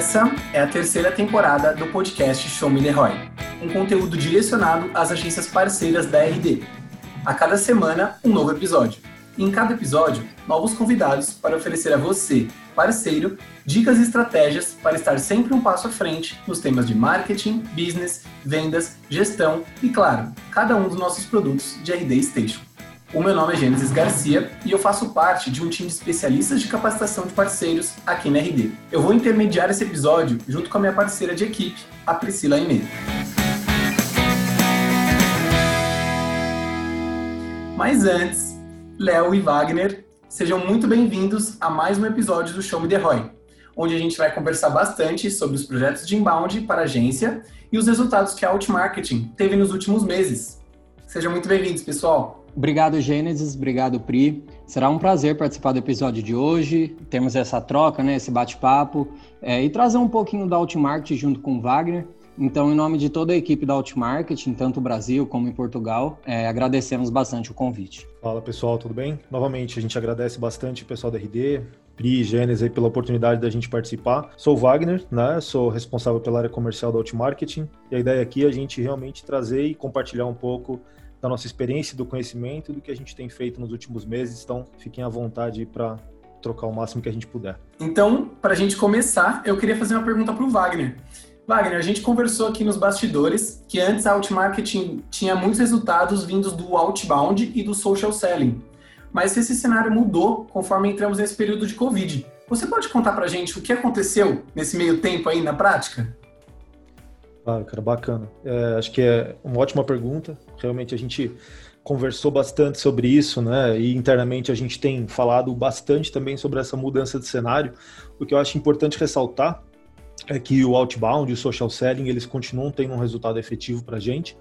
Essa é a terceira temporada do podcast Show Me The Roy, um conteúdo direcionado às agências parceiras da RD. A cada semana, um novo episódio. E em cada episódio, novos convidados para oferecer a você, parceiro, dicas e estratégias para estar sempre um passo à frente nos temas de marketing, business, vendas, gestão e, claro, cada um dos nossos produtos de RD Station. O meu nome é Gênesis Garcia e eu faço parte de um time de especialistas de capacitação de parceiros aqui na RD. Eu vou intermediar esse episódio junto com a minha parceira de equipe, a Priscila Aimee. Mas antes, Léo e Wagner, sejam muito bem-vindos a mais um episódio do Show Me The Roy, onde a gente vai conversar bastante sobre os projetos de inbound para a agência e os resultados que a Outmarketing teve nos últimos meses. Sejam muito bem-vindos, pessoal! Obrigado, Gênesis. Obrigado, Pri. Será um prazer participar do episódio de hoje. Temos essa troca, né, esse bate-papo é, e trazer um pouquinho da Outmarket junto com o Wagner. Então, em nome de toda a equipe da Outmarket, tanto no Brasil como em Portugal, é, agradecemos bastante o convite. Fala pessoal, tudo bem? Novamente, a gente agradece bastante o pessoal da RD, Pri, Gênesis aí pela oportunidade da gente participar. Sou o Wagner, né? Sou responsável pela área comercial da Outmarketing e a ideia aqui é a gente realmente trazer e compartilhar um pouco da nossa experiência, do conhecimento, do que a gente tem feito nos últimos meses. Então, fiquem à vontade para trocar o máximo que a gente puder. Então, para a gente começar, eu queria fazer uma pergunta para o Wagner. Wagner, a gente conversou aqui nos bastidores que antes a Outmarketing tinha muitos resultados vindos do outbound e do social selling. Mas esse cenário mudou conforme entramos nesse período de Covid. Você pode contar para a gente o que aconteceu nesse meio tempo aí na prática? Claro, cara, bacana. É, acho que é uma ótima pergunta. Realmente a gente conversou bastante sobre isso, né? E internamente a gente tem falado bastante também sobre essa mudança de cenário. O que eu acho importante ressaltar é que o outbound e o social selling eles continuam tendo um resultado efetivo para a gente,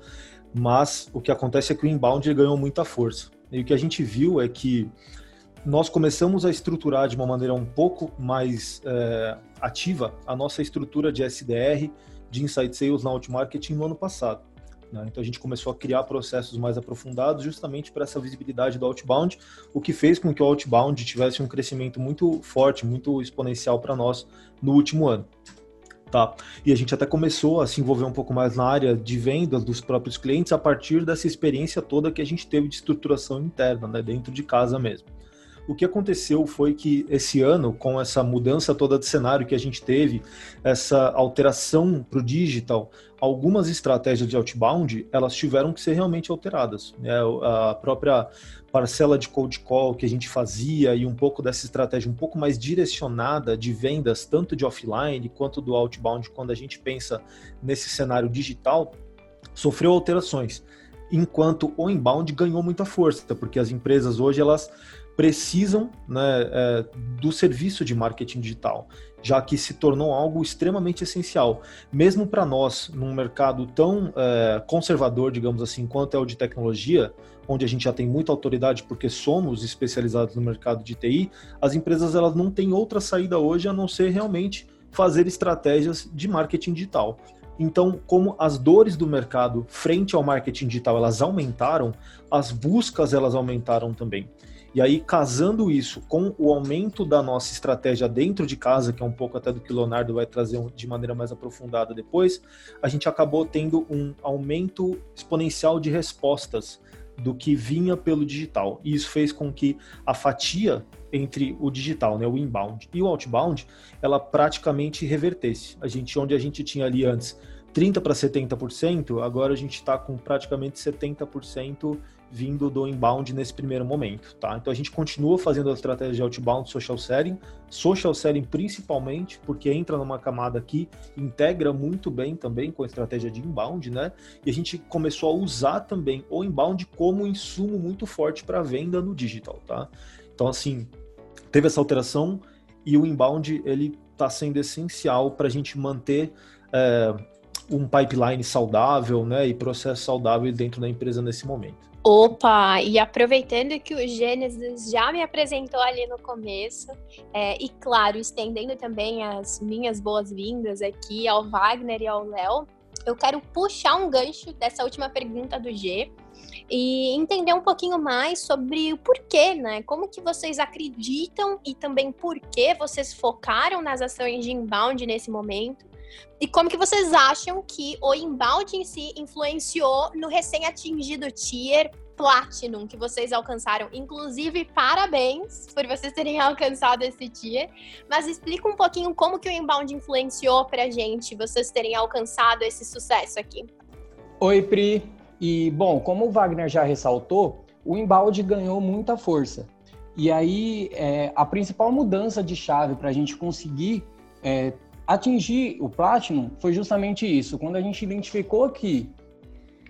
mas o que acontece é que o inbound ganhou muita força. E o que a gente viu é que nós começamos a estruturar de uma maneira um pouco mais é, ativa a nossa estrutura de SDR de Insight Sales na Outmarketing no ano passado. Né? Então a gente começou a criar processos mais aprofundados justamente para essa visibilidade do outbound, o que fez com que o outbound tivesse um crescimento muito forte, muito exponencial para nós no último ano. Tá. E a gente até começou a se envolver um pouco mais na área de vendas dos próprios clientes a partir dessa experiência toda que a gente teve de estruturação interna, né, dentro de casa mesmo. O que aconteceu foi que esse ano, com essa mudança toda de cenário que a gente teve, essa alteração para o digital, algumas estratégias de outbound elas tiveram que ser realmente alteradas. Né? A própria parcela de cold call que a gente fazia e um pouco dessa estratégia um pouco mais direcionada de vendas, tanto de offline quanto do outbound, quando a gente pensa nesse cenário digital, sofreu alterações. Enquanto o inbound ganhou muita força, porque as empresas hoje elas precisam né, é, do serviço de marketing digital, já que se tornou algo extremamente essencial, mesmo para nós, num mercado tão é, conservador, digamos assim, quanto é o de tecnologia, onde a gente já tem muita autoridade porque somos especializados no mercado de TI, as empresas elas não têm outra saída hoje a não ser realmente fazer estratégias de marketing digital. Então, como as dores do mercado frente ao marketing digital elas aumentaram, as buscas elas aumentaram também. E aí, casando isso com o aumento da nossa estratégia dentro de casa, que é um pouco até do que o Leonardo vai trazer de maneira mais aprofundada depois, a gente acabou tendo um aumento exponencial de respostas do que vinha pelo digital. E isso fez com que a fatia entre o digital, né, o inbound e o outbound, ela praticamente revertesse. A gente onde a gente tinha ali antes 30 para 70%, agora a gente está com praticamente 70% vindo do inbound nesse primeiro momento, tá? Então a gente continua fazendo a estratégia de outbound social selling, social selling principalmente, porque entra numa camada que integra muito bem também com a estratégia de inbound, né? E a gente começou a usar também o inbound como insumo muito forte para venda no digital, tá? Então assim, teve essa alteração e o inbound ele está sendo essencial para a gente manter é, um pipeline saudável, né, e processo saudável dentro da empresa nesse momento. Opa, e aproveitando que o Gênesis já me apresentou ali no começo, é, e claro, estendendo também as minhas boas-vindas aqui ao Wagner e ao Léo, eu quero puxar um gancho dessa última pergunta do G e entender um pouquinho mais sobre o porquê, né? Como que vocês acreditam e também por que vocês focaram nas ações de inbound nesse momento. E como que vocês acham que o inbound em si influenciou no recém-atingido tier Platinum que vocês alcançaram. Inclusive, parabéns por vocês terem alcançado esse tier. Mas explica um pouquinho como que o inbound influenciou pra gente, vocês terem alcançado esse sucesso aqui. Oi, Pri. E, bom, como o Wagner já ressaltou, o embalde ganhou muita força. E aí, é, a principal mudança de chave para a gente conseguir é, atingir o Platinum foi justamente isso. Quando a gente identificou que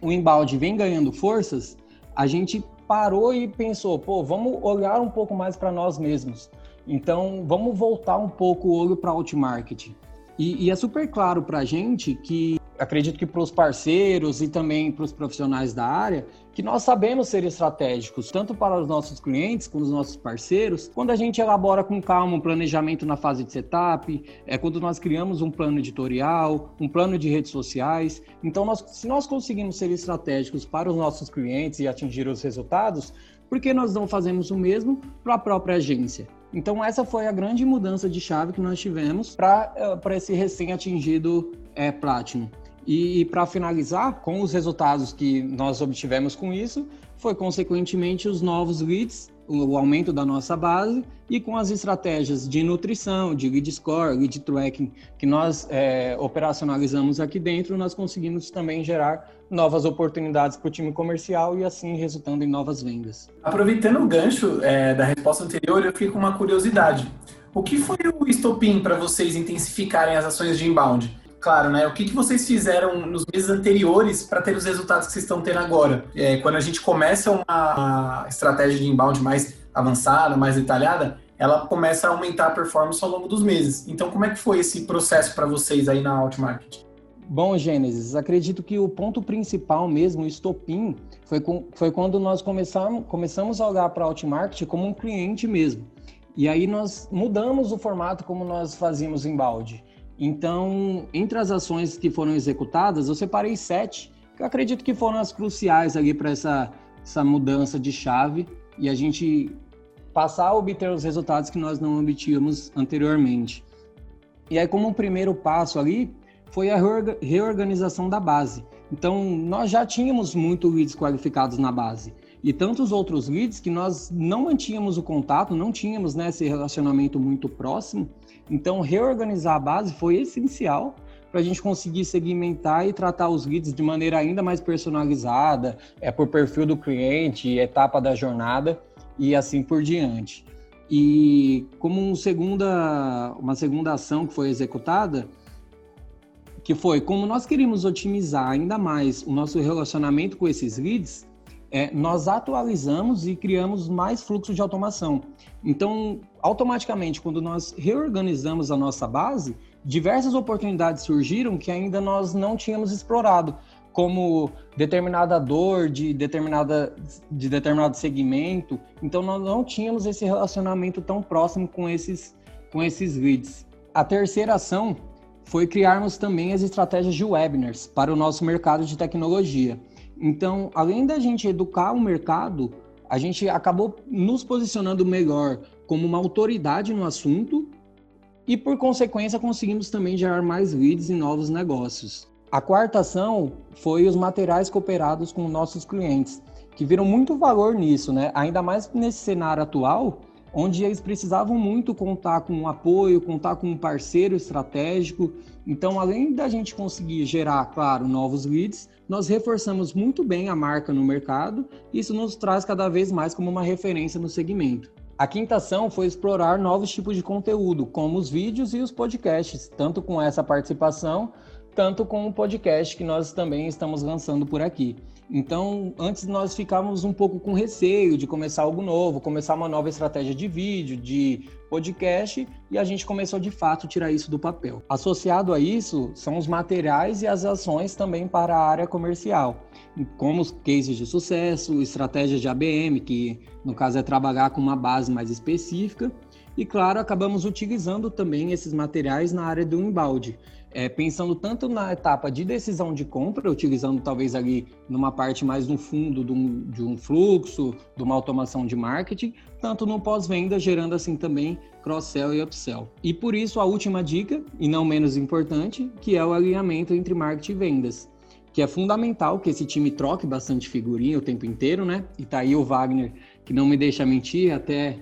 o embalde vem ganhando forças, a gente parou e pensou, pô, vamos olhar um pouco mais para nós mesmos. Então, vamos voltar um pouco o olho para o marketing. E, e é super claro para a gente que acredito que para os parceiros e também para os profissionais da área, que nós sabemos ser estratégicos, tanto para os nossos clientes, como os nossos parceiros, quando a gente elabora com calma um planejamento na fase de setup, é quando nós criamos um plano editorial, um plano de redes sociais. Então, nós, se nós conseguimos ser estratégicos para os nossos clientes e atingir os resultados, por que nós não fazemos o mesmo para a própria agência? Então, essa foi a grande mudança de chave que nós tivemos para eh, esse recém-atingido é, Platinum. E, e para finalizar, com os resultados que nós obtivemos com isso, foi consequentemente os novos leads, o aumento da nossa base e com as estratégias de nutrição, de lead score, lead tracking que nós é, operacionalizamos aqui dentro, nós conseguimos também gerar novas oportunidades para o time comercial e assim resultando em novas vendas. Aproveitando o gancho é, da resposta anterior, eu fiquei com uma curiosidade. O que foi o estopim para vocês intensificarem as ações de inbound? Claro, né? O que, que vocês fizeram nos meses anteriores para ter os resultados que vocês estão tendo agora? É, quando a gente começa uma, estratégia de inbound mais avançada, mais detalhada, ela começa a aumentar a performance ao longo dos meses. Então, como é que foi esse processo para vocês aí na Outmarket? Bom, Gênesis, acredito que o ponto principal mesmo, o estopim, foi, com, foi quando nós começamos, começamos a olhar para a Outmarket como um cliente mesmo. E aí nós mudamos o formato como nós fazíamos em balde. Então, entre as ações que foram executadas, eu separei sete, que eu acredito que foram as cruciais ali para essa, essa mudança de chave e a gente passar a obter os resultados que nós não obtínhamos anteriormente. E aí, como um primeiro passo ali, foi a reorganização da base. Então, nós já tínhamos muito leads qualificados na base. E tantos outros leads que nós não mantínhamos o contato, não tínhamos né, esse relacionamento muito próximo, então, reorganizar a base foi essencial para a gente conseguir segmentar e tratar os leads de maneira ainda mais personalizada, é por perfil do cliente, etapa da jornada e assim por diante. E como um segunda, uma segunda ação que foi executada, que foi como nós queríamos otimizar ainda mais o nosso relacionamento com esses leads, é, nós atualizamos e criamos mais fluxo de automação. Então, automaticamente, quando nós reorganizamos a nossa base, diversas oportunidades surgiram que ainda nós não tínhamos explorado, como determinada dor de, determinada, de determinado segmento. Então, nós não tínhamos esse relacionamento tão próximo com esses, com esses leads. A terceira ação foi criarmos também as estratégias de webinars para o nosso mercado de tecnologia. Então, além da gente educar o mercado, a gente acabou nos posicionando melhor como uma autoridade no assunto e, por consequência, conseguimos também gerar mais leads e novos negócios. A quarta ação foi os materiais cooperados com nossos clientes, que viram muito valor nisso, né? Ainda mais nesse cenário atual, onde eles precisavam muito contar com um apoio, contar com um parceiro estratégico. Então, além da gente conseguir gerar, claro, novos leads, nós reforçamos muito bem a marca no mercado e isso nos traz cada vez mais como uma referência no segmento. A quinta ação foi explorar novos tipos de conteúdo, como os vídeos e os podcasts, tanto com essa participação, tanto com o podcast que nós também estamos lançando por aqui. Então, antes nós ficávamos um pouco com receio de começar algo novo, começar uma nova estratégia de vídeo, de podcast, e a gente começou de fato tirar isso do papel. Associado a isso, são os materiais e as ações também para a área comercial, como os cases de sucesso, estratégias de ABM, que no caso é trabalhar com uma base mais específica, E claro, acabamos utilizando também esses materiais na área do embalde, é, pensando tanto na etapa de decisão de compra, utilizando talvez ali numa parte mais no fundo de um, de um fluxo, de uma automação de marketing, tanto no pós-venda, gerando assim também cross-sell e upsell. E por isso a última dica, e não menos importante, que é o alinhamento entre marketing e vendas que é fundamental que esse time troque bastante figurinha o tempo inteiro, né? E tá aí o Wagner, que não me deixa mentir, até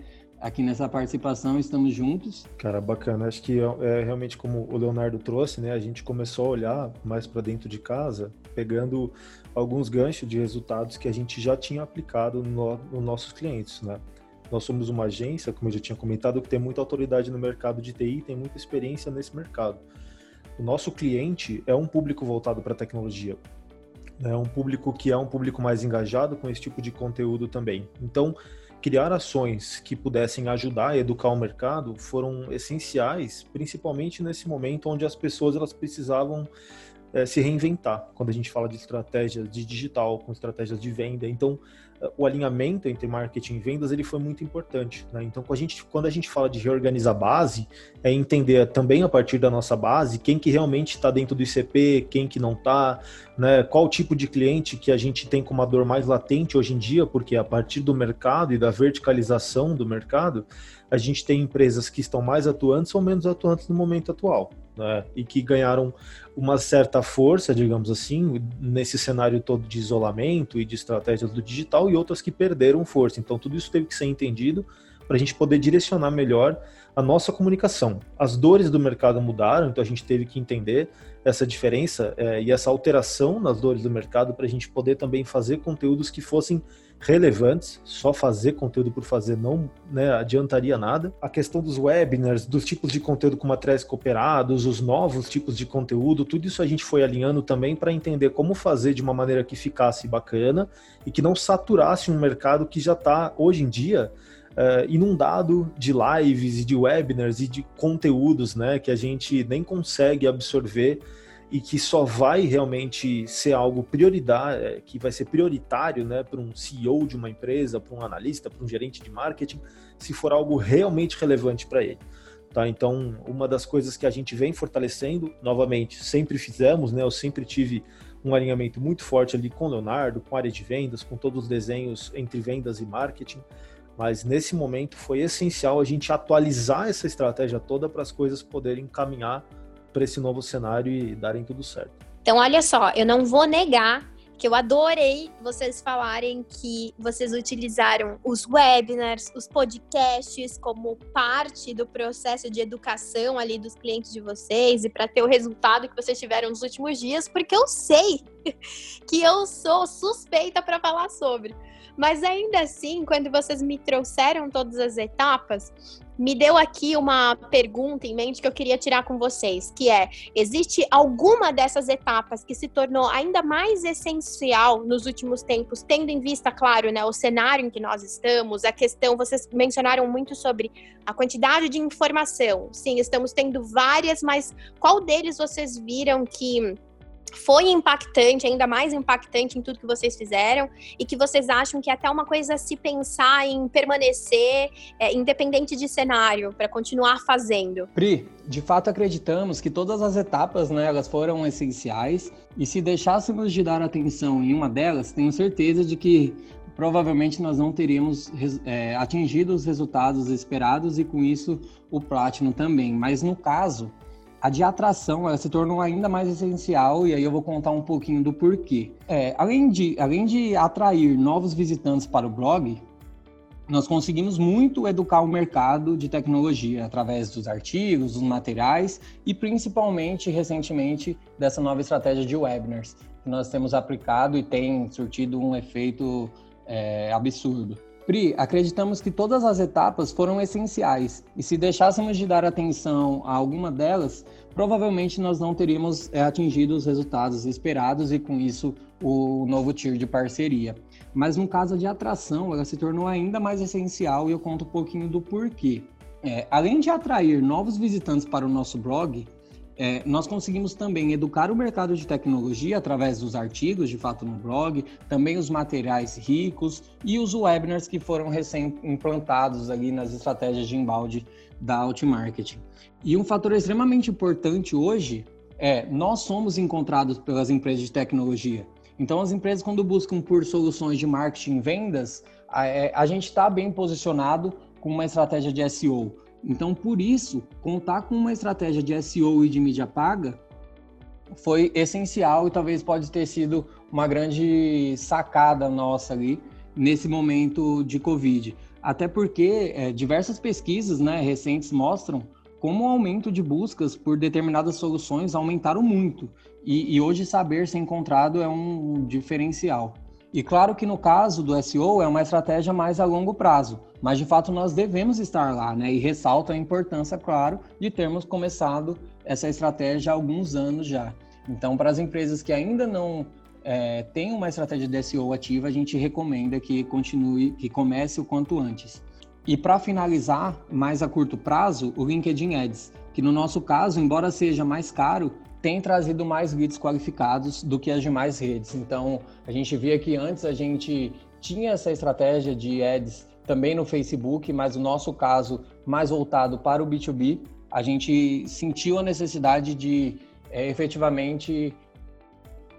aqui nessa participação estamos juntos. Cara, bacana. Acho que é, é realmente como o Leonardo trouxe, né? A gente começou a olhar mais para dentro de casa, pegando alguns ganchos de resultados que a gente já tinha aplicado no, nos nossos clientes, né? Nós somos uma agência, como eu já tinha comentado, que tem muita autoridade no mercado de TI, tem muita experiência nesse mercado. O nosso cliente é um público voltado para tecnologia. É um público que é um público mais engajado com esse tipo de conteúdo também. Então, criar ações que pudessem ajudar a educar o mercado foram essenciais, principalmente nesse momento onde as pessoas elas precisavam é, se reinventar. Quando a gente fala de estratégias de digital, com estratégias de venda, então o alinhamento entre marketing e vendas ele foi muito importante. Né? Então, quando a, gente, quando a gente fala de reorganizar a base, é entender também a partir da nossa base quem que realmente está dentro do ICP, quem que não está, né? qual tipo de cliente que a gente tem com uma dor mais latente hoje em dia, porque a partir do mercado e da verticalização do mercado, a gente tem empresas que estão mais atuantes ou menos atuantes no momento atual. Né? E que ganharam uma certa força, digamos assim, nesse cenário todo de isolamento e de estratégias do digital, e outras que perderam força. Então, tudo isso teve que ser entendido para a gente poder direcionar melhor a nossa comunicação. As dores do mercado mudaram, então a gente teve que entender essa diferença é, e essa alteração nas dores do mercado para a gente poder também fazer conteúdos que fossem relevantes, só fazer conteúdo por fazer não né, adiantaria nada. A questão dos webinars, dos tipos de conteúdo com materiais cooperados, os novos tipos de conteúdo, tudo isso a gente foi alinhando também para entender como fazer de uma maneira que ficasse bacana e que não saturasse um mercado que já está, hoje em dia, Uh, inundado de lives e de webinars e de conteúdos, né, que a gente nem consegue absorver e que só vai realmente ser algo prioridade, é, que vai ser prioritário né, para um CEO de uma empresa, para um analista, para um gerente de marketing, se for algo realmente relevante para ele. Tá? Então, uma das coisas que a gente vem fortalecendo, novamente, sempre fizemos, né, eu sempre tive um alinhamento muito forte ali com o Leonardo, com a área de vendas, com todos os desenhos entre vendas e marketing, mas nesse momento foi essencial a gente atualizar essa estratégia toda para as coisas poderem caminhar para esse novo cenário e darem tudo certo. Então, olha só, eu não vou negar que eu adorei vocês falarem que vocês utilizaram os webinars, os podcasts como parte do processo de educação ali dos clientes de vocês e para ter o resultado que vocês tiveram nos últimos dias, porque eu sei que eu sou suspeita para falar sobre. Mas ainda assim, quando vocês me trouxeram todas as etapas, me deu aqui uma pergunta em mente que eu queria tirar com vocês, que é: existe alguma dessas etapas que se tornou ainda mais essencial nos últimos tempos, tendo em vista, claro, né, o cenário em que nós estamos, a questão, vocês mencionaram muito sobre a quantidade de informação. Sim, estamos tendo várias, mas qual deles vocês viram que foi impactante, ainda mais impactante em tudo que vocês fizeram e que vocês acham que é até uma coisa se pensar em permanecer é, independente de cenário para continuar fazendo. Pri, de fato acreditamos que todas as etapas, né, elas foram essenciais e se deixássemos de dar atenção em uma delas, tenho certeza de que provavelmente nós não teríamos é, atingido os resultados esperados e com isso o Platinum também. Mas no caso a de atração ela se tornou ainda mais essencial e aí eu vou contar um pouquinho do porquê. É, além, de, além de atrair novos visitantes para o blog, nós conseguimos muito educar o mercado de tecnologia através dos artigos, dos materiais e principalmente recentemente dessa nova estratégia de webinars que nós temos aplicado e tem surtido um efeito é, absurdo. Pri, acreditamos que todas as etapas foram essenciais e se deixássemos de dar atenção a alguma delas, provavelmente nós não teríamos é, atingido os resultados esperados e com isso o novo tier de parceria. Mas no caso de atração, ela se tornou ainda mais essencial e eu conto um pouquinho do porquê. É, além de atrair novos visitantes para o nosso blog, é, nós conseguimos também educar o mercado de tecnologia através dos artigos, de fato, no blog, também os materiais ricos e os webinars que foram recém-implantados ali nas estratégias de embalde da Outmarketing. E um fator extremamente importante hoje é nós somos encontrados pelas empresas de tecnologia. Então, as empresas, quando buscam por soluções de marketing e vendas, a, é, a gente está bem posicionado com uma estratégia de SEO. Então, por isso, contar com uma estratégia de SEO e de mídia paga foi essencial e talvez pode ter sido uma grande sacada nossa ali nesse momento de Covid. Até porque é, diversas pesquisas né, recentes mostram como o aumento de buscas por determinadas soluções aumentaram muito. E, e hoje saber ser encontrado é um diferencial. E claro que no caso do SEO é uma estratégia mais a longo prazo, mas de fato nós devemos estar lá, né? E ressalta a importância, claro, de termos começado essa estratégia há alguns anos já. Então, para as empresas que ainda não é, têm uma estratégia de SEO ativa, a gente recomenda que continue, que comece o quanto antes. E para finalizar, mais a curto prazo, o LinkedIn Ads, que no nosso caso, embora seja mais caro, tem trazido mais leads qualificados do que as demais redes. Então, a gente via que antes a gente tinha essa estratégia de ads também no Facebook, mas o nosso caso mais voltado para o B2B, a gente sentiu a necessidade de é, efetivamente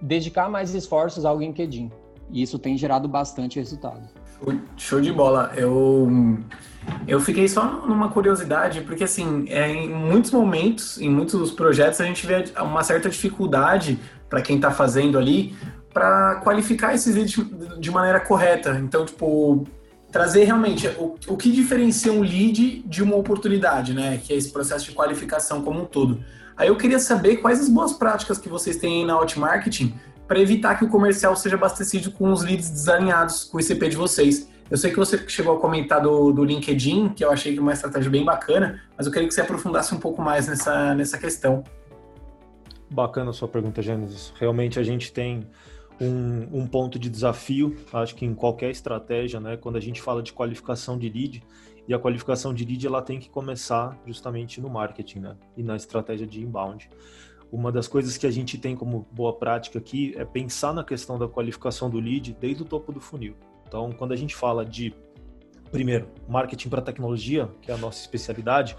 dedicar mais esforços ao LinkedIn. E isso tem gerado bastante resultado. Show de bola. Eu eu fiquei só numa curiosidade, porque assim, é, em muitos momentos, em muitos projetos, a gente vê uma certa dificuldade para quem está fazendo ali para qualificar esses leads de maneira correta. Então, tipo, trazer realmente o, o que diferencia um lead de uma oportunidade, né? Que é esse processo de qualificação como um todo. Aí eu queria saber quais as boas práticas que vocês têm na Outmarketing para evitar que o comercial seja abastecido com os leads desalinhados com o ICP de vocês. Eu sei que você chegou a comentar do, do LinkedIn, que eu achei que é uma estratégia bem bacana, mas eu queria que você aprofundasse um pouco mais nessa, nessa questão. Bacana a sua pergunta, Gênesis. Realmente a gente tem um, um, ponto de desafio, acho que em qualquer estratégia, né? Quando a gente fala de qualificação de lead, e a qualificação de lead ela tem que começar justamente no marketing, né? E na estratégia de inbound. Uma das coisas que a gente tem como boa prática aqui é pensar na questão da qualificação do lead desde o topo do funil. Então, quando a gente fala de, primeiro, marketing para tecnologia, que é a nossa especialidade,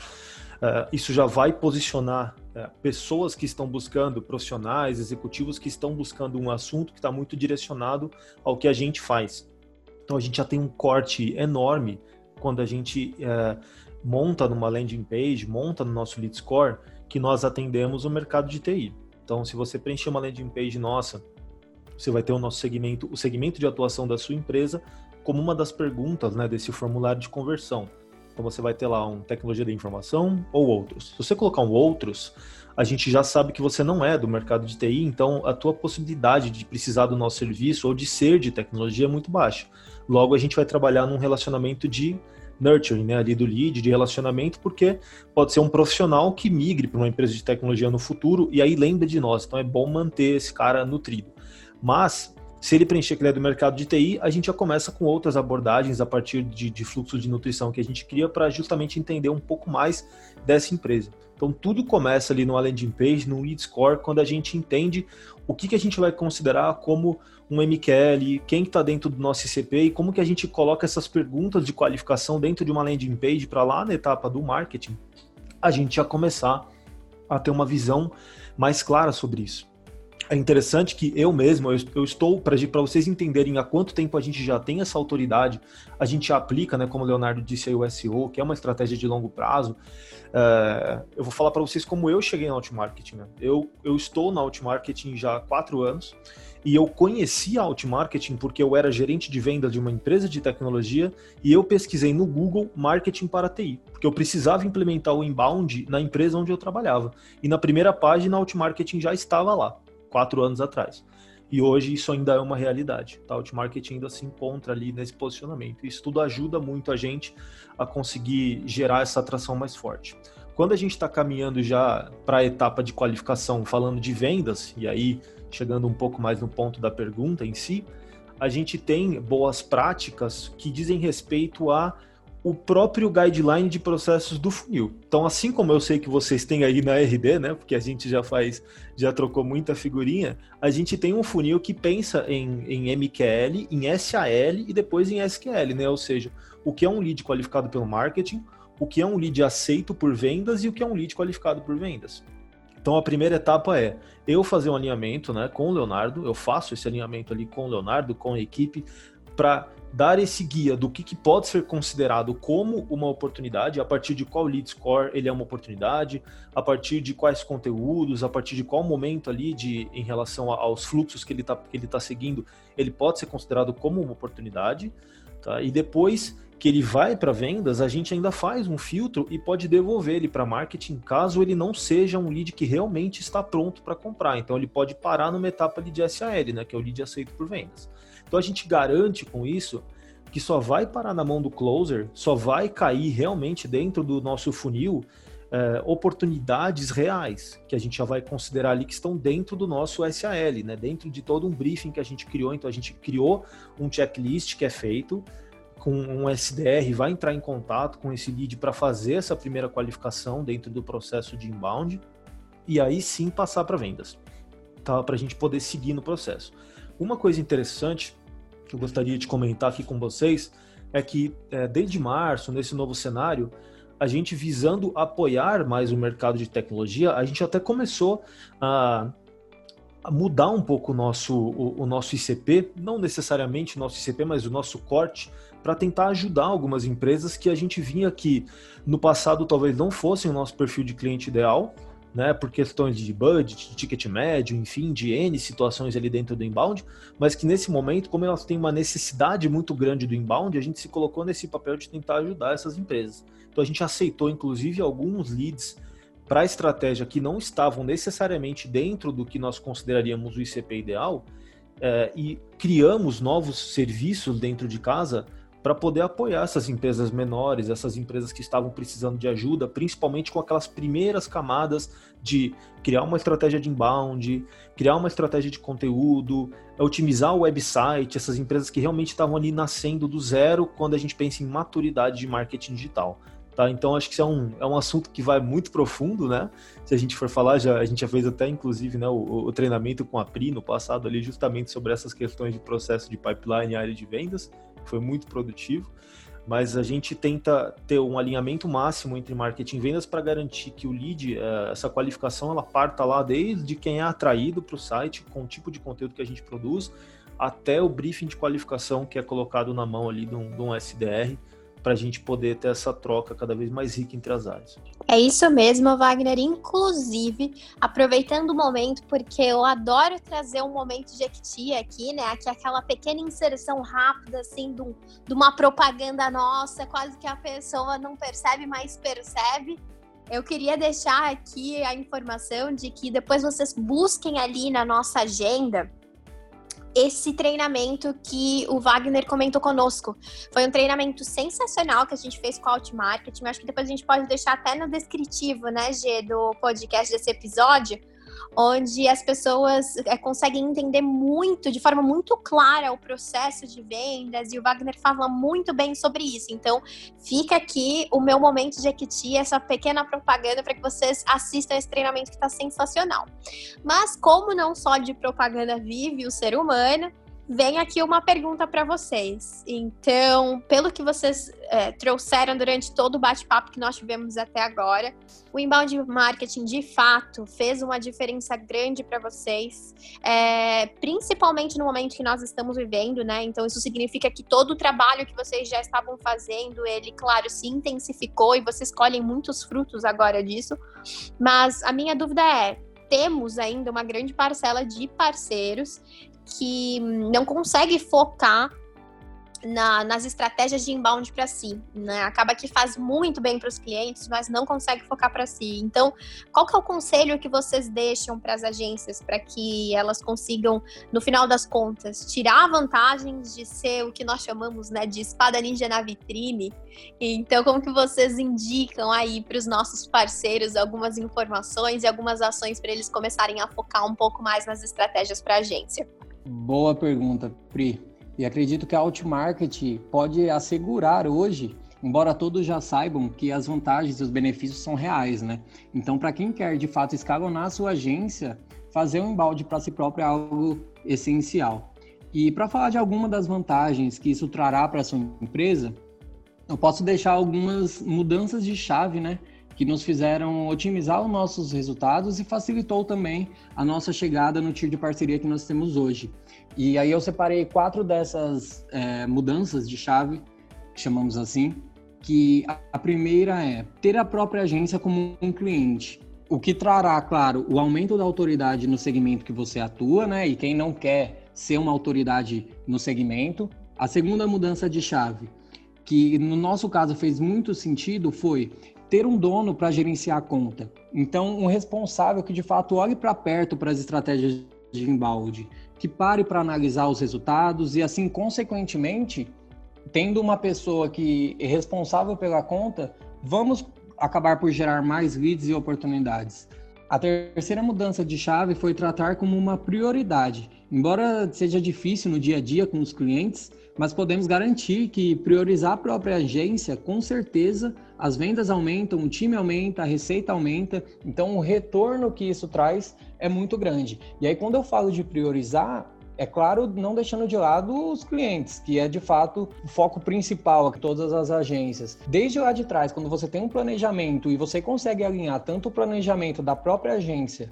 uh, isso já vai posicionar uh, pessoas que estão buscando, profissionais, executivos que estão buscando um assunto que está muito direcionado ao que a gente faz. Então, a gente já tem um corte enorme quando a gente uh, monta numa landing page, monta no nosso lead score, que nós atendemos o mercado de TI. Então, se você preencher uma landing page nossa você vai ter o nosso segmento, o segmento de atuação da sua empresa, como uma das perguntas né, desse formulário de conversão. Então você vai ter lá um tecnologia da informação ou outros. Se você colocar um outros, a gente já sabe que você não é do mercado de TI, então a tua possibilidade de precisar do nosso serviço ou de ser de tecnologia é muito baixa. Logo a gente vai trabalhar num relacionamento de nurturing, né, ali do lead, de relacionamento, porque pode ser um profissional que migre para uma empresa de tecnologia no futuro e aí lembra de nós. Então é bom manter esse cara nutrido. Mas, se ele preencher que ele é do mercado de TI, a gente já começa com outras abordagens a partir de, de fluxo de nutrição que a gente cria para justamente entender um pouco mais dessa empresa. Então, tudo começa ali no landing page, no lead score, quando a gente entende o que, que a gente vai considerar como um MQL, quem está dentro do nosso ICP e como que a gente coloca essas perguntas de qualificação dentro de uma landing page para lá na etapa do marketing, a gente já começar a ter uma visão mais clara sobre isso é interessante que eu mesmo, eu, estou, para vocês entenderem há quanto tempo a gente já tem essa autoridade, a gente aplica, né, como o Leonardo disse aí, o SEO, que é uma estratégia de longo prazo. É, eu vou falar para vocês como eu cheguei na Outmarketing. Né? Eu, eu estou na Outmarketing já há quatro anos e eu conheci a Outmarketing porque eu era gerente de vendas de uma empresa de tecnologia e eu pesquisei no Google marketing para TI, porque eu precisava implementar o inbound na empresa onde eu trabalhava. E na primeira página a Outmarketing já estava lá quatro anos atrás. E hoje isso ainda é uma realidade. Tá? O marketing ainda se encontra ali nesse posicionamento. Isso tudo ajuda muito a gente a conseguir gerar essa atração mais forte. Quando a gente está caminhando já para a etapa de qualificação, falando de vendas, e aí chegando um pouco mais no ponto da pergunta em si, a gente tem boas práticas que dizem respeito a o próprio guideline de processos do funil. Então, assim como eu sei que vocês têm aí na RD, né, porque a gente já faz, já trocou muita figurinha, a gente tem um funil que pensa em, em MQL, em SAL e depois em SQL, né? Ou seja, o que é um lead qualificado pelo marketing, o que é um lead aceito por vendas e o que é um lead qualificado por vendas. Então a primeira etapa é eu fazer um alinhamento né, com o Leonardo, eu faço esse alinhamento ali com o Leonardo, com a equipe, para dar esse guia do que, que, pode ser considerado como uma oportunidade, a partir de qual lead score ele é uma oportunidade, a partir de quais conteúdos, a partir de qual momento ali de em relação aos fluxos que ele está ele tá seguindo, ele pode ser considerado como uma oportunidade, tá? E depois que ele vai para vendas, a gente ainda faz um filtro e pode devolver ele para marketing caso ele não seja um lead que realmente está pronto para comprar. Então ele pode parar numa etapa de SAL, né, que é o lead aceito por vendas. Então a gente garante com isso que só vai parar na mão do closer, só vai cair realmente dentro do nosso funil é, oportunidades reais, que a gente já vai considerar ali que estão dentro do nosso SAL, né? dentro de todo um briefing que a gente criou. Então a gente criou um checklist que é feito, com um SDR vai entrar em contato com esse lead para fazer essa primeira qualificação dentro do processo de inbound e aí sim passar para vendas, tá? Para a gente poder seguir no processo. Uma coisa interessante que eu gostaria de comentar aqui com vocês é que é, desde março, nesse novo cenário, a gente visando apoiar mais o mercado de tecnologia, a gente até começou a, a mudar um pouco o nosso, o, o nosso ICP, não necessariamente o nosso ICP, mas o nosso corte para tentar ajudar algumas empresas que a gente vinha que no passado talvez não fossem o nosso perfil de cliente ideal, né, por questões de budget, de ticket médio, enfim, de N situações ali dentro do inbound, mas que nesse momento, como elas têm uma necessidade muito grande do inbound, a gente se colocou nesse papel de tentar ajudar essas empresas. Então a gente aceitou, inclusive, alguns leads para a estratégia que não estavam necessariamente dentro do que nós consideraríamos o ICP ideal, é, e criamos novos serviços dentro de casa para poder apoiar essas empresas menores, essas empresas que estavam precisando de ajuda, principalmente com aquelas primeiras camadas de criar uma estratégia de inbound, criar uma estratégia de conteúdo, otimizar o website, essas empresas que realmente estavam ali nascendo do zero quando a gente pensa em maturidade de marketing digital. Tá? Então acho que isso é um, é um assunto que vai muito profundo, né? Se a gente for falar, já, a gente já fez até inclusive né, o, o treinamento com a Pri no passado ali, justamente sobre essas questões de processo de pipeline e área de vendas foi muito produtivo. Mas a gente tenta ter um alinhamento máximo entre marketing e vendas para garantir que o lead, eh, essa qualificação, ela parta lá desde quem é atraído para o site, com o tipo de conteúdo que a gente produz, até o briefing de qualificação que é colocado na mão ali de um, de um SDR para a gente poder ter essa troca cada vez mais rica entre as áreas. É isso mesmo, Wagner. Inclusive, aproveitando o momento, porque eu adoro trazer um momento de Equity aqui, né? Aqui aquela pequena inserção rápida, assim, de uma propaganda nossa, quase que a pessoa não percebe, mas percebe. Eu queria deixar aqui a informação de que depois vocês busquem ali na nossa agenda esse treinamento que o Wagner comentou conosco. Foi um treinamento sensacional que a gente fez com o Outmarketing. Acho que depois a gente pode deixar até no descritivo, né, G, do podcast desse episódio, onde as pessoas é, conseguem entender muito, de forma muito clara, o processo de vendas, e o Wagner fala muito bem sobre isso. Então, fica aqui o meu momento de equity, essa pequena propaganda para que vocês assistam esse treinamento que está sensacional. Mas, como não só de propaganda vive o ser humano, vem aqui uma pergunta para vocês. Então, pelo que vocês é, trouxeram durante todo o bate-papo que nós tivemos até agora, o inbound marketing de fato fez uma diferença grande para vocês, é, principalmente no momento que nós estamos vivendo, né? Então, isso significa que todo o trabalho que vocês já estavam fazendo, ele, claro, se intensificou e vocês colhem muitos frutos agora disso. Mas a minha dúvida é: temos ainda uma grande parcela de parceiros que não consegue focar na, nas estratégias de inbound para si, né? Acaba que faz muito bem para os clientes, mas não consegue focar para si. Então, qual que é o conselho que vocês deixam para as agências para que elas consigam, no final das contas, tirar vantagens de ser o que nós chamamos, né, de espada ninja na vitrine? Então, como que vocês indicam aí para os nossos parceiros algumas informações e algumas ações para eles começarem a focar um pouco mais nas estratégias para a agência? Boa pergunta, Pri. E acredito que a Outmarket pode assegurar hoje embora todos já saibam que as vantagens e os benefícios são reais, né? Então, para quem quer de fato escalonar a sua agência, fazer um embalde para si próprio é algo essencial. E para falar de alguma das vantagens que isso trará para sua empresa, eu posso deixar algumas mudanças de chave, né? Que nos fizeram otimizar os nossos resultados e facilitou também a nossa chegada no tiro de parceria que nós temos hoje. E aí eu separei quatro dessas é, mudanças de chave, chamamos assim, que a primeira é ter a própria agência como um cliente. O que trará, claro, o aumento da autoridade no segmento que você atua, né? E quem não quer ser uma autoridade no segmento. A segunda mudança de chave, que no nosso caso fez muito sentido, foi ter um dono para gerenciar a conta. Então, um responsável que de fato olhe para perto para as estratégias de embalde, que pare para analisar os resultados e assim, consequentemente, tendo uma pessoa que é responsável pela conta, vamos acabar por gerar mais leads e oportunidades. A terceira mudança de chave foi tratar como uma prioridade. Embora seja difícil no dia a dia com os clientes, mas podemos garantir que priorizar a própria agência, com certeza, as vendas aumentam, o time aumenta, a receita aumenta, então o retorno que isso traz é muito grande. E aí, quando eu falo de priorizar, é claro, não deixando de lado os clientes, que é de fato o foco principal de todas as agências. Desde lá de trás, quando você tem um planejamento e você consegue alinhar tanto o planejamento da própria agência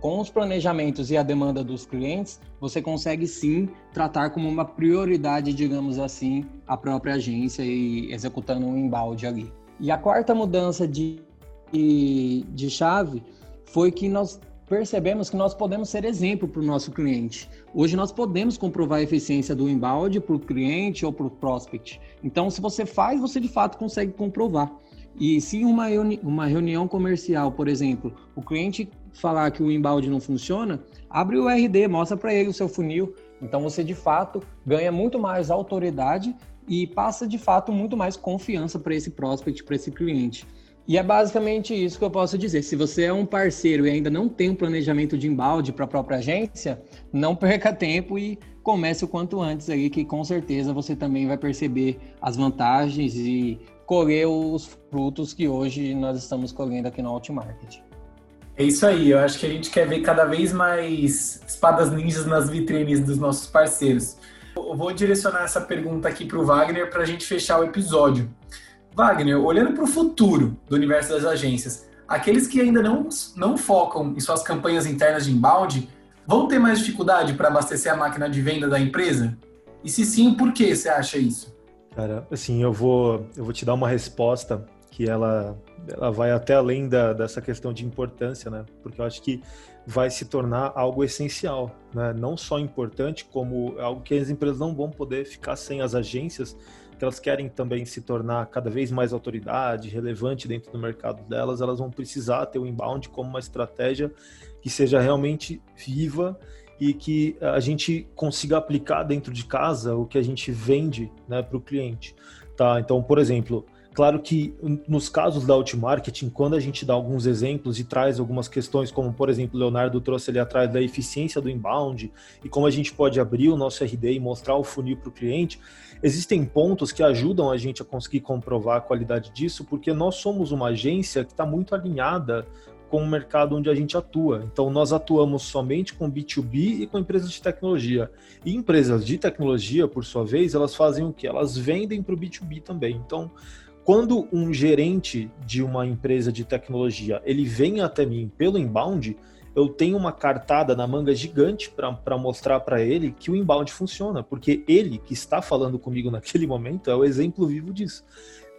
com os planejamentos e a demanda dos clientes, você consegue sim tratar como uma prioridade, digamos assim, a própria agência e executando um embalde ali. E a quarta mudança de, de chave foi que nós percebemos que nós podemos ser exemplo para o nosso cliente. Hoje nós podemos comprovar a eficiência do embalde para o cliente ou para o prospect. Então, se você faz, você de fato consegue comprovar. E se uma, reuni uma reunião comercial, por exemplo, o cliente falar que o embalde não funciona, abre o RD, mostra para ele o seu funil. Então você de fato ganha muito mais autoridade e passa de fato muito mais confiança para esse prospect, para esse cliente. E é basicamente isso que eu posso dizer. Se você é um parceiro e ainda não tem um planejamento de embalde para a própria agência, não perca tempo e comece o quanto antes aí, que com certeza você também vai perceber as vantagens e colher os frutos que hoje nós estamos colhendo aqui no Outmarket. É isso aí, eu acho que a gente quer ver cada vez mais espadas ninjas nas vitrines dos nossos parceiros. Eu vou direcionar essa pergunta aqui para o Wagner para a gente fechar o episódio. Wagner, olhando para o futuro do universo das agências, aqueles que ainda não, não focam em suas campanhas internas de embalde vão ter mais dificuldade para abastecer a máquina de venda da empresa? E se sim, por que você acha isso? Cara, assim, eu vou, eu vou te dar uma resposta que ela, ela vai até além da, dessa questão de importância, né? Porque eu acho que vai se tornar algo essencial, né? Não só importante, como algo que as empresas não vão poder ficar sem as agências, que elas querem também se tornar cada vez mais autoridade, relevante dentro do mercado delas, elas vão precisar ter o inbound como uma estratégia que seja realmente viva e que a gente consiga aplicar dentro de casa o que a gente vende né, para o cliente. Tá? Então, por exemplo, Claro que nos casos da outmarketing, quando a gente dá alguns exemplos e traz algumas questões, como por exemplo, o Leonardo trouxe ali atrás da eficiência do inbound e como a gente pode abrir o nosso RD e mostrar o funil para o cliente, existem pontos que ajudam a gente a conseguir comprovar a qualidade disso, porque nós somos uma agência que está muito alinhada com o mercado onde a gente atua. Então, nós atuamos somente com B2B e com empresas de tecnologia. E empresas de tecnologia, por sua vez, elas fazem o que? Elas vendem para o B2B também. Então, quando um gerente de uma empresa de tecnologia ele vem até mim pelo inbound, eu tenho uma cartada na manga gigante para mostrar para ele que o inbound funciona, porque ele que está falando comigo naquele momento é o exemplo vivo disso.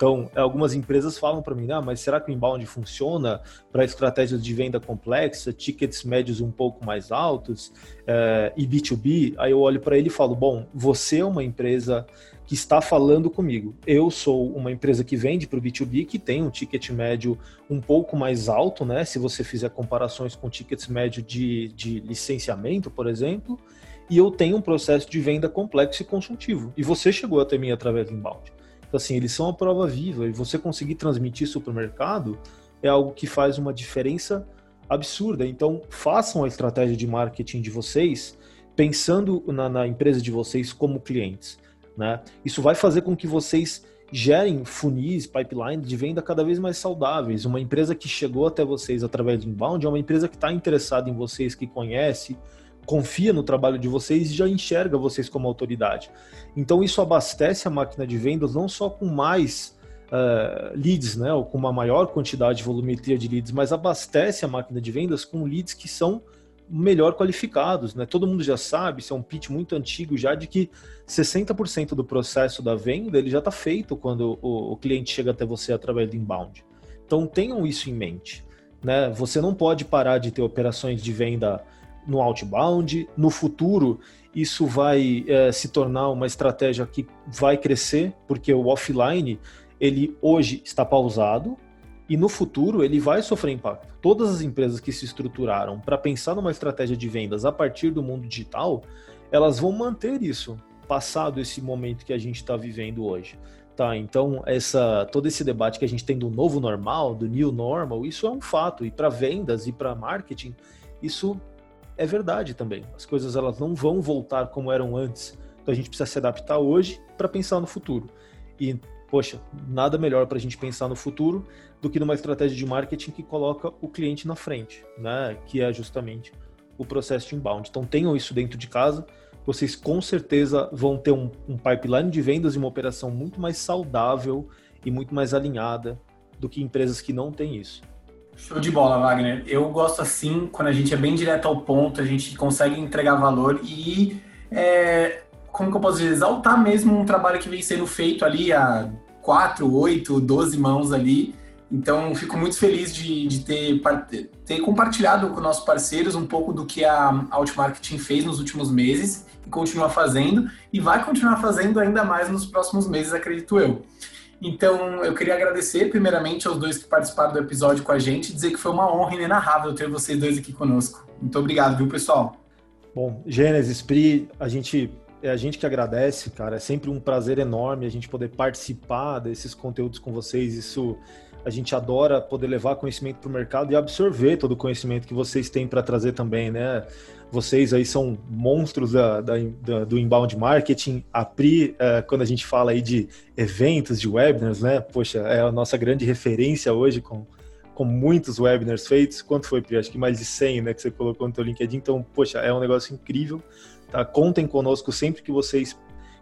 Então, algumas empresas falam para mim, ah, mas será que o inbound funciona para estratégias de venda complexa, tickets médios um pouco mais altos é, e B2B? Aí eu olho para ele e falo, bom, você é uma empresa que está falando comigo. Eu sou uma empresa que vende para o B2B, que tem um ticket médio um pouco mais alto, né? Se você fizer comparações com tickets médio de, de licenciamento, por exemplo, e eu tenho um processo de venda complexo e consultivo. E você chegou até mim através do inbound. Então, assim, eles são a prova viva e você conseguir transmitir isso para o mercado é algo que faz uma diferença absurda. Então, façam a estratégia de marketing de vocês pensando na, na empresa de vocês como clientes. Né? Isso vai fazer com que vocês gerem funis, pipelines de venda cada vez mais saudáveis. Uma empresa que chegou até vocês através de inbound é uma empresa que está interessada em vocês, que conhece, confia no trabalho de vocês e já enxerga vocês como autoridade. Então isso abastece a máquina de vendas não só com mais uh, leads, né, ou com uma maior quantidade de volumetria de leads, mas abastece a máquina de vendas com leads que são melhor qualificados, né? Todo mundo já sabe, isso é um pitch muito antigo já de que 60% do processo da venda ele já está feito quando o, o, cliente chega até você através do inbound. Então tenham isso em mente, né? Você não pode parar de ter operações de venda no outbound. No futuro, isso vai é, se tornar uma estratégia que vai crescer, porque o offline ele hoje está pausado, e no futuro ele vai sofrer impacto. Todas as empresas que se estruturaram para pensar numa estratégia de vendas a partir do mundo digital, elas vão manter isso, passado esse momento que a gente está vivendo hoje. Tá, então essa todo esse debate que a gente tem do novo normal, do new normal, isso é um fato e para vendas e para marketing, isso é verdade também. As coisas elas não vão voltar como eram antes. Então a gente precisa se adaptar hoje para pensar no futuro. E poxa, nada melhor para a gente pensar no futuro do que numa estratégia de marketing que coloca o cliente na frente, né? Que é justamente o processo de inbound. Então tenham isso dentro de casa, vocês com certeza vão ter um, um pipeline de vendas e uma operação muito mais saudável e muito mais alinhada do que empresas que não têm isso. Show de bola, Wagner. Eu gosto assim, quando a gente é bem direto ao ponto, a gente consegue entregar valor e é, como que eu posso dizer, exaltar mesmo um trabalho que vem sendo feito ali há 4, 8, 12 mãos ali. Então, fico muito feliz de, de ter, ter compartilhado com nossos parceiros um pouco do que a Outmarketing fez nos últimos meses e continua fazendo, e vai continuar fazendo ainda mais nos próximos meses, acredito eu. Então, eu queria agradecer primeiramente aos dois que participaram do episódio com a gente dizer que foi uma honra inenarrável ter vocês dois aqui conosco. Muito obrigado, viu, pessoal? Bom, Gênesis, Pri, a gente é a gente que agradece, cara. É sempre um prazer enorme a gente poder participar desses conteúdos com vocês. Isso a gente adora poder levar conhecimento para o mercado e absorver todo o conhecimento que vocês têm para trazer também, né? Vocês aí são monstros da, da, da, do inbound marketing. A Pri, é, quando a gente fala aí de eventos, de webinars, né? Poxa, é a nossa grande referência hoje com, com muitos webinars feitos. Quanto foi, Pri? Acho que mais de 100, né? Que você colocou no teu LinkedIn. Então, poxa, é um negócio incrível. Tá? Contem conosco sempre que vocês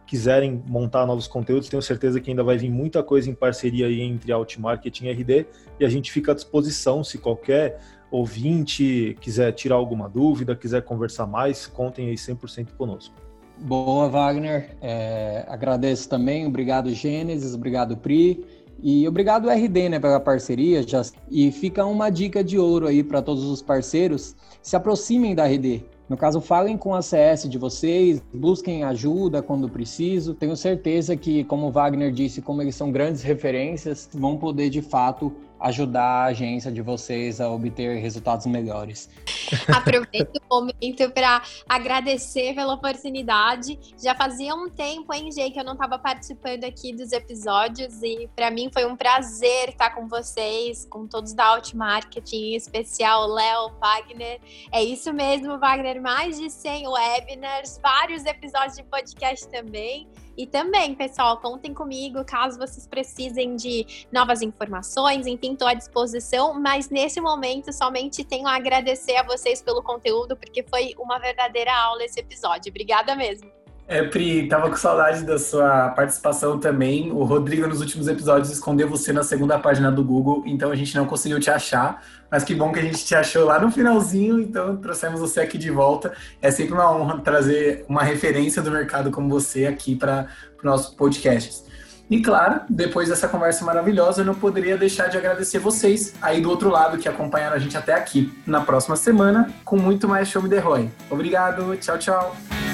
quiserem montar novos conteúdos. Tenho certeza que ainda vai vir muita coisa em parceria aí entre Outmarketing e RD e a gente fica à disposição se qualquer ouvinte quiser tirar alguma dúvida, quiser conversar mais, contem aí 100% conosco. Boa, Wagner. É, agradeço também. Obrigado, Gênesis. Obrigado, Pri. E obrigado, RD, né, pela parceria. E fica uma dica de ouro aí para todos os parceiros. Se aproximem da RD. No caso, falem com a CS de vocês, busquem ajuda quando preciso. Tenho certeza que, como o Wagner disse, como eles são grandes referências, vão poder de fato ajudar a agência de vocês a obter resultados melhores. Aproveito o momento para agradecer pela oportunidade. Já fazia um tempo, hein, Jay, que eu não estava participando aqui dos episódios e para mim foi um prazer estar com vocês, com todos da Outmarketing, em especial Léo, Wagner. É isso mesmo, Wagner, mais de 100 webinars, vários episódios de podcast também. E também, pessoal, contem comigo caso vocês precisem de novas informações, enfim, estou à disposição. Mas nesse momento, somente tenho a agradecer a vocês pelo conteúdo, porque foi uma verdadeira aula esse episódio. Obrigada mesmo. É, Pri, tava com saudade da sua participação também. O Rodrigo, nos últimos episódios, escondeu você na segunda página do Google, então a gente não conseguiu te achar. Mas que bom que a gente te achou lá no finalzinho, então trouxemos você aqui de volta. É sempre uma honra trazer uma referência do mercado como você aqui para o nosso podcast. E claro, depois dessa conversa maravilhosa, eu não poderia deixar de agradecer vocês aí do outro lado que acompanharam a gente até aqui. Na próxima semana, com muito mais Show Me The Roy. Obrigado, tchau, tchau.